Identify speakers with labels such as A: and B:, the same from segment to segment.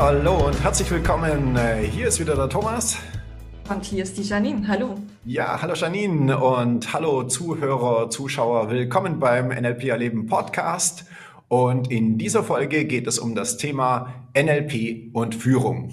A: Ja, hallo und herzlich willkommen. Hier ist wieder der Thomas.
B: Und hier ist die Janine. Hallo.
A: Ja, hallo Janine und hallo Zuhörer, Zuschauer. Willkommen beim NLP Erleben Podcast. Und in dieser Folge geht es um das Thema NLP und Führung.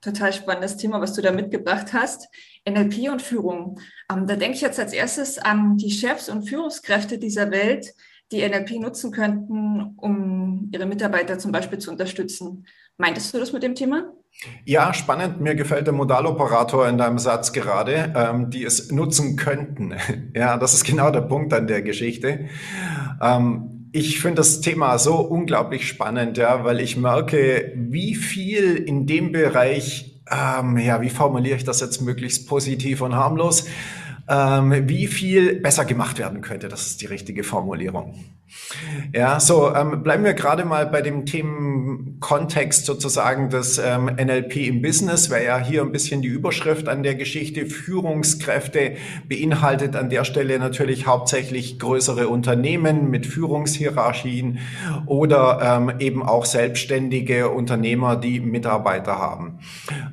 B: Total spannendes Thema, was du da mitgebracht hast. NLP und Führung. Ähm, da denke ich jetzt als erstes an die Chefs und Führungskräfte dieser Welt, die NLP nutzen könnten, um ihre Mitarbeiter zum Beispiel zu unterstützen. Meintest du das mit dem Thema?
A: Ja, spannend. Mir gefällt der Modaloperator in deinem Satz gerade, ähm, die es nutzen könnten. ja, das ist genau der Punkt an der Geschichte. Ähm, ich finde das Thema so unglaublich spannend, ja, weil ich merke, wie viel in dem Bereich, ähm, ja, wie formuliere ich das jetzt möglichst positiv und harmlos, ähm, wie viel besser gemacht werden könnte. Das ist die richtige Formulierung. Ja, so ähm, bleiben wir gerade mal bei dem Themenkontext sozusagen des ähm, NLP im Business, wäre ja hier ein bisschen die Überschrift an der Geschichte. Führungskräfte beinhaltet an der Stelle natürlich hauptsächlich größere Unternehmen mit Führungshierarchien oder ähm, eben auch selbstständige Unternehmer, die Mitarbeiter haben.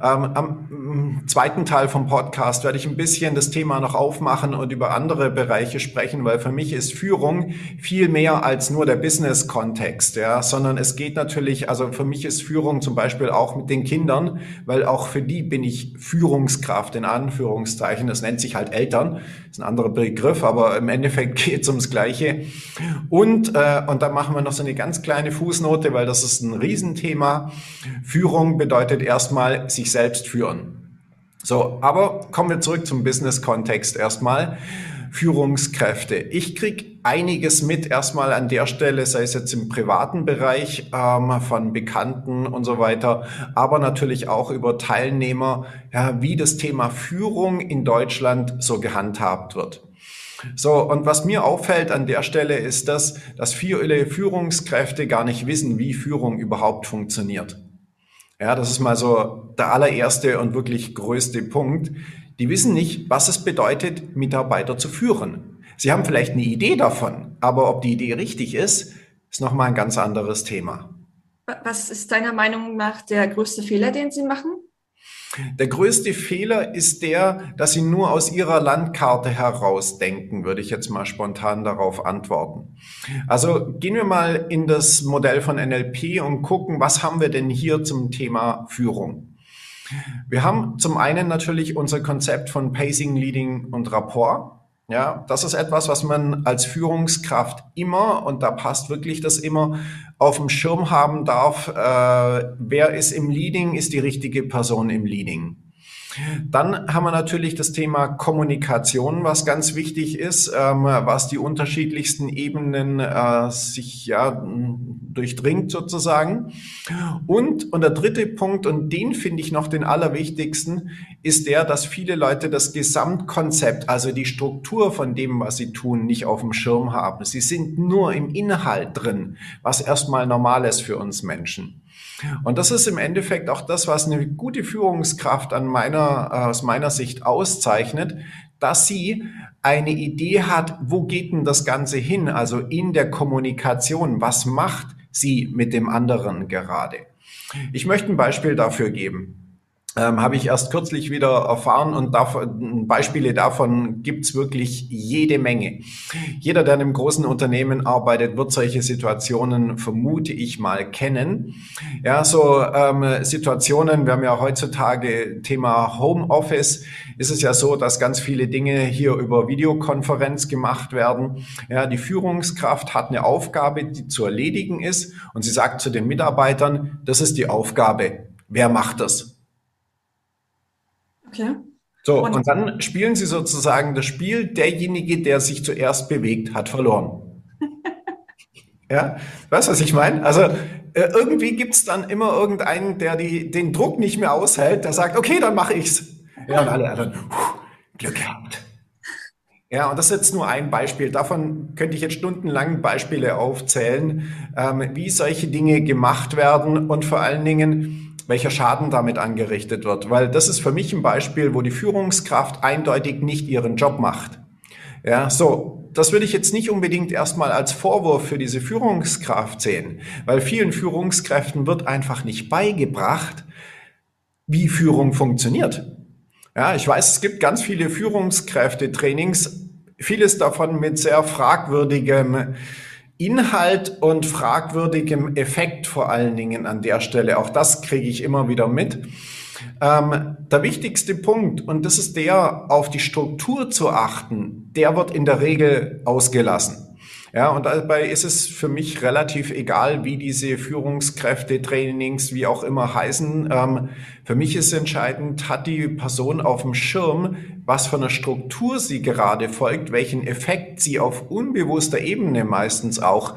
A: Ähm, am zweiten Teil vom Podcast werde ich ein bisschen das Thema noch aufmachen und über andere Bereiche sprechen, weil für mich ist Führung viel mehr als nur der Business-Kontext, ja, sondern es geht natürlich, also für mich ist Führung zum Beispiel auch mit den Kindern, weil auch für die bin ich Führungskraft in Anführungszeichen. Das nennt sich halt Eltern, ist ein anderer Begriff, aber im Endeffekt geht es ums Gleiche. Und äh, und da machen wir noch so eine ganz kleine Fußnote, weil das ist ein Riesenthema. Führung bedeutet erstmal sich selbst führen. So, aber kommen wir zurück zum Business-Kontext erstmal. Führungskräfte. Ich krieg einiges mit erstmal an der Stelle, sei es jetzt im privaten Bereich ähm, von Bekannten und so weiter, aber natürlich auch über Teilnehmer, ja, wie das Thema Führung in Deutschland so gehandhabt wird. So, und was mir auffällt an der Stelle ist, dass, dass viele Führungskräfte gar nicht wissen, wie Führung überhaupt funktioniert. Ja, das ist mal so der allererste und wirklich größte Punkt. Die wissen nicht, was es bedeutet, Mitarbeiter zu führen. Sie haben vielleicht eine Idee davon, aber ob die Idee richtig ist, ist nochmal ein ganz anderes Thema.
B: Was ist deiner Meinung nach der größte Fehler, den Sie machen?
A: Der größte Fehler ist der, dass Sie nur aus Ihrer Landkarte heraus denken, würde ich jetzt mal spontan darauf antworten. Also gehen wir mal in das Modell von NLP und gucken, was haben wir denn hier zum Thema Führung? Wir haben zum einen natürlich unser Konzept von Pacing, Leading und Rapport. Ja, das ist etwas, was man als Führungskraft immer, und da passt wirklich das immer, auf dem Schirm haben darf. Äh, wer ist im Leading, ist die richtige Person im Leading. Dann haben wir natürlich das Thema Kommunikation, was ganz wichtig ist, ähm, was die unterschiedlichsten Ebenen äh, sich ja durchdringt sozusagen. Und, und der dritte Punkt, und den finde ich noch den allerwichtigsten, ist der, dass viele Leute das Gesamtkonzept, also die Struktur von dem, was sie tun, nicht auf dem Schirm haben. Sie sind nur im Inhalt drin, was erstmal normal ist für uns Menschen. Und das ist im Endeffekt auch das, was eine gute Führungskraft an meiner, äh, aus meiner Sicht auszeichnet, dass sie eine Idee hat, wo geht denn das Ganze hin? Also in der Kommunikation, was macht sie mit dem anderen gerade? Ich möchte ein Beispiel dafür geben ähm, habe ich erst kürzlich wieder erfahren und davon, Beispiele davon gibt's wirklich jede Menge. Jeder, der in einem großen Unternehmen arbeitet, wird solche Situationen, vermute ich mal, kennen. Ja, so ähm, Situationen, wir haben ja heutzutage Thema Homeoffice, ist es ja so, dass ganz viele Dinge hier über Videokonferenz gemacht werden. Ja, die Führungskraft hat eine Aufgabe, die zu erledigen ist und sie sagt zu den Mitarbeitern, das ist die Aufgabe. Wer macht das? Okay. So, und, und dann spielen sie sozusagen das Spiel, derjenige, der sich zuerst bewegt, hat verloren. ja, weißt du, was ich meine? Also äh, irgendwie gibt's dann immer irgendeinen, der die, den Druck nicht mehr aushält, der sagt, okay, dann mache ich's. Ja, und alle anderen, Glück gehabt. Ja, und das ist jetzt nur ein Beispiel. Davon könnte ich jetzt stundenlang Beispiele aufzählen, ähm, wie solche Dinge gemacht werden und vor allen Dingen, welcher Schaden damit angerichtet wird. Weil das ist für mich ein Beispiel, wo die Führungskraft eindeutig nicht ihren Job macht. Ja, so. das würde ich jetzt nicht unbedingt erstmal als Vorwurf für diese Führungskraft sehen, weil vielen Führungskräften wird einfach nicht beigebracht, wie Führung funktioniert. Ja, ich weiß, es gibt ganz viele Führungskräfte-Trainings, vieles davon mit sehr fragwürdigem Inhalt und fragwürdigem Effekt vor allen Dingen an der Stelle. Auch das kriege ich immer wieder mit. Ähm, der wichtigste Punkt, und das ist der, auf die Struktur zu achten, der wird in der Regel ausgelassen. Ja, und dabei ist es für mich relativ egal, wie diese Führungskräfte-Trainings, wie auch immer heißen. Ähm, für mich ist entscheidend, hat die Person auf dem Schirm, was für eine Struktur sie gerade folgt, welchen Effekt sie auf unbewusster Ebene meistens auch,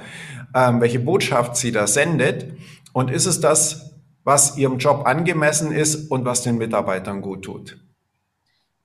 A: ähm, welche Botschaft sie da sendet. Und ist es das, was ihrem Job angemessen ist und was den Mitarbeitern gut tut?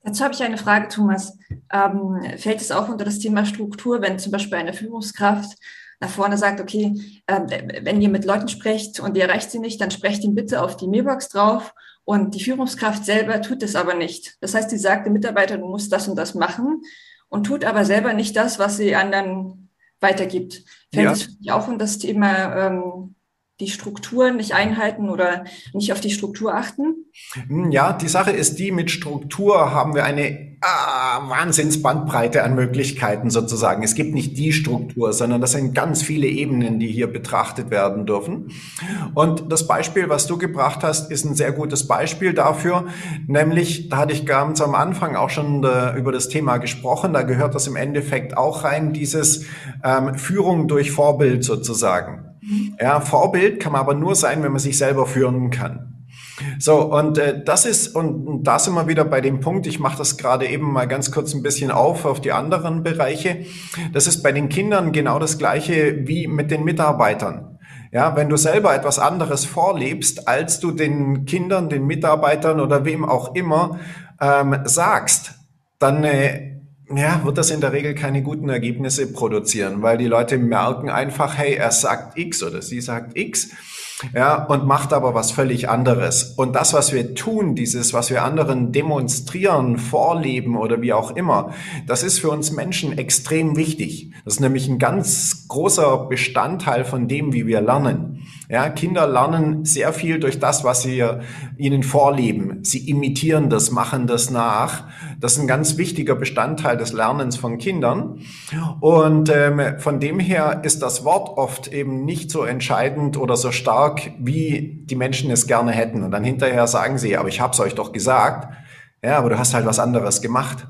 B: Dazu habe ich eine Frage, Thomas. Ähm, fällt es auch unter das Thema Struktur, wenn zum Beispiel eine Führungskraft nach vorne sagt, okay, äh, wenn ihr mit Leuten sprecht und ihr erreicht sie nicht, dann sprecht ihn bitte auf die Mailbox drauf und die Führungskraft selber tut es aber nicht. Das heißt, sie sagt dem Mitarbeiter, du musst das und das machen und tut aber selber nicht das, was sie anderen weitergibt. Fällt ja. es auch unter das Thema ähm, die Strukturen nicht einhalten oder nicht auf die Struktur achten?
A: Hm, ja, die Sache ist die, mit Struktur haben wir eine ah, Wahnsinnsbandbreite an Möglichkeiten sozusagen. Es gibt nicht die Struktur, sondern das sind ganz viele Ebenen, die hier betrachtet werden dürfen. Und das Beispiel, was du gebracht hast, ist ein sehr gutes Beispiel dafür. Nämlich, da hatte ich ganz am Anfang auch schon äh, über das Thema gesprochen. Da gehört das im Endeffekt auch rein, dieses ähm, Führung durch Vorbild sozusagen. Ja, Vorbild kann man aber nur sein, wenn man sich selber führen kann. So, und äh, das ist, und da sind wir wieder bei dem Punkt, ich mache das gerade eben mal ganz kurz ein bisschen auf auf die anderen Bereiche. Das ist bei den Kindern genau das gleiche wie mit den Mitarbeitern. Ja, wenn du selber etwas anderes vorlebst, als du den Kindern, den Mitarbeitern oder wem auch immer ähm, sagst, dann äh, ja, wird das in der Regel keine guten Ergebnisse produzieren, weil die Leute merken einfach, hey, er sagt X oder sie sagt X ja, und macht aber was völlig anderes. Und das, was wir tun, dieses, was wir anderen demonstrieren, vorleben oder wie auch immer, das ist für uns Menschen extrem wichtig. Das ist nämlich ein ganz großer Bestandteil von dem, wie wir lernen. Ja, Kinder lernen sehr viel durch das, was wir ihnen vorleben. Sie imitieren das, machen das nach. Das ist ein ganz wichtiger Bestandteil des Lernens von Kindern. Und ähm, von dem her ist das Wort oft eben nicht so entscheidend oder so stark, wie die Menschen es gerne hätten. Und dann hinterher sagen sie, aber ich habe es euch doch gesagt. Ja, aber du hast halt was anderes gemacht.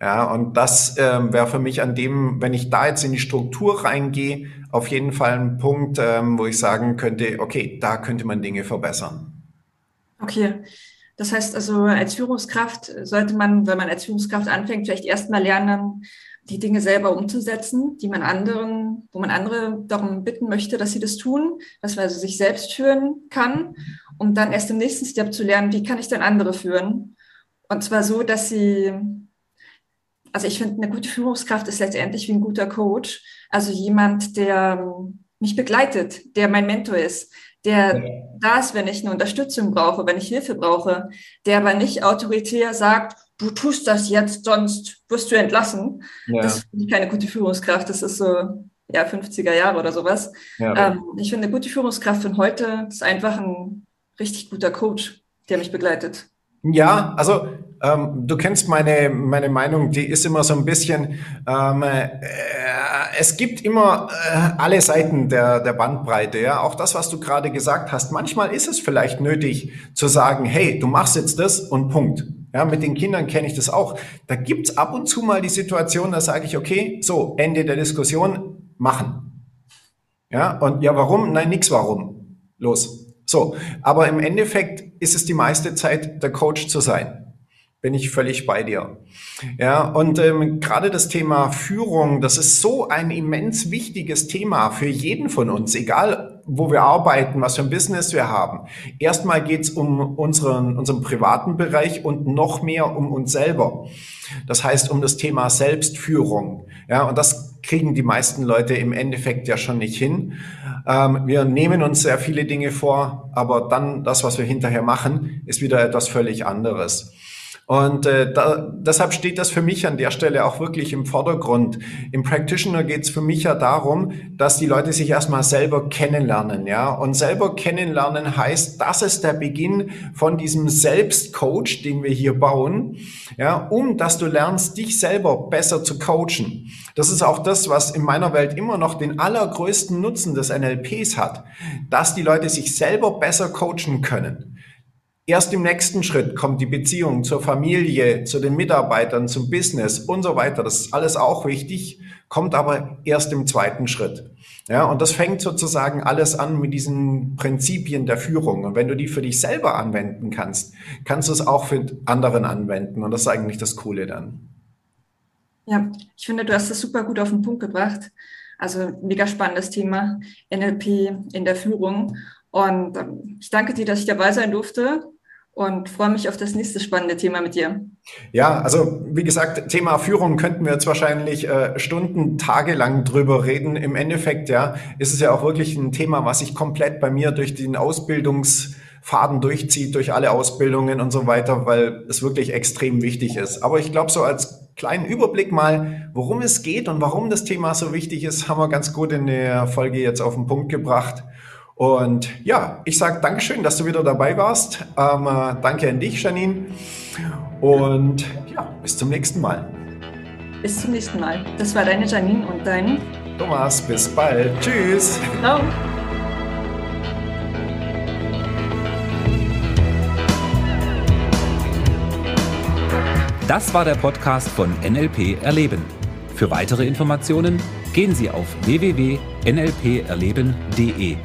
A: Ja, und das ähm, wäre für mich an dem, wenn ich da jetzt in die Struktur reingehe, auf jeden Fall ein Punkt, ähm, wo ich sagen könnte, okay, da könnte man Dinge verbessern.
B: Okay. Das heißt also, als Führungskraft sollte man, wenn man als Führungskraft anfängt, vielleicht erstmal lernen, die Dinge selber umzusetzen, die man anderen, wo man andere darum bitten möchte, dass sie das tun, dass man also sich selbst führen kann, um dann erst im nächsten Step zu lernen, wie kann ich dann andere führen? Und zwar so, dass sie also ich finde, eine gute Führungskraft ist letztendlich wie ein guter Coach. Also jemand, der ähm, mich begleitet, der mein Mentor ist, der ja. da ist, wenn ich eine Unterstützung brauche, wenn ich Hilfe brauche, der aber nicht autoritär sagt, du tust das jetzt, sonst wirst du entlassen. Ja. Das finde ich keine gute Führungskraft. Das ist so, ja, 50er Jahre oder sowas. Ja. Ähm, ich finde, eine gute Führungskraft von heute ist einfach ein richtig guter Coach, der mich begleitet.
A: Ja, also ähm, du kennst meine, meine Meinung, die ist immer so ein bisschen, ähm, äh, es gibt immer äh, alle Seiten der, der Bandbreite, ja. Auch das, was du gerade gesagt hast. Manchmal ist es vielleicht nötig zu sagen, hey, du machst jetzt das und Punkt. Ja, mit den Kindern kenne ich das auch. Da gibt's ab und zu mal die Situation, da sage ich, okay, so, Ende der Diskussion, machen. Ja, und ja, warum? Nein, nix warum. Los. So, aber im Endeffekt ist es die meiste Zeit, der Coach zu sein. Bin ich völlig bei dir. Ja, und ähm, gerade das Thema Führung, das ist so ein immens wichtiges Thema für jeden von uns, egal wo wir arbeiten, was für ein Business wir haben. Erstmal geht's um unseren, unseren privaten Bereich und noch mehr um uns selber. Das heißt, um das Thema Selbstführung. Ja, und das kriegen die meisten Leute im Endeffekt ja schon nicht hin. Ähm, wir nehmen uns sehr viele Dinge vor, aber dann das, was wir hinterher machen, ist wieder etwas völlig anderes. Und äh, da, deshalb steht das für mich an der Stelle auch wirklich im Vordergrund. Im Practitioner geht es für mich ja darum, dass die Leute sich erstmal selber kennenlernen, ja. Und selber kennenlernen heißt, das ist der Beginn von diesem Selbstcoach, den wir hier bauen, ja, um dass du lernst, dich selber besser zu coachen. Das ist auch das, was in meiner Welt immer noch den allergrößten Nutzen des NLPs hat, dass die Leute sich selber besser coachen können. Erst im nächsten Schritt kommt die Beziehung zur Familie, zu den Mitarbeitern, zum Business und so weiter. Das ist alles auch wichtig, kommt aber erst im zweiten Schritt. Ja, und das fängt sozusagen alles an mit diesen Prinzipien der Führung. Und wenn du die für dich selber anwenden kannst, kannst du es auch für anderen anwenden. Und das ist eigentlich das Coole dann.
B: Ja, ich finde, du hast das super gut auf den Punkt gebracht. Also mega spannendes Thema, NLP in der Führung. Und ähm, ich danke dir, dass ich dabei sein durfte und freue mich auf das nächste spannende Thema mit dir.
A: Ja, also wie gesagt, Thema Führung könnten wir jetzt wahrscheinlich äh, Stunden, Tage lang drüber reden. Im Endeffekt, ja, ist es ja auch wirklich ein Thema, was sich komplett bei mir durch den Ausbildungsfaden durchzieht, durch alle Ausbildungen und so weiter, weil es wirklich extrem wichtig ist. Aber ich glaube, so als kleinen Überblick mal, worum es geht und warum das Thema so wichtig ist, haben wir ganz gut in der Folge jetzt auf den Punkt gebracht. Und ja, ich sage Dankeschön, dass du wieder dabei warst. Ähm, äh, danke an dich, Janine. Und ja, bis zum nächsten Mal.
B: Bis zum nächsten Mal. Das war deine Janine und dein
A: Thomas. Bis bald. Tschüss. Ciao.
C: Das war der Podcast von NLP Erleben. Für weitere Informationen gehen Sie auf www.nlperleben.de.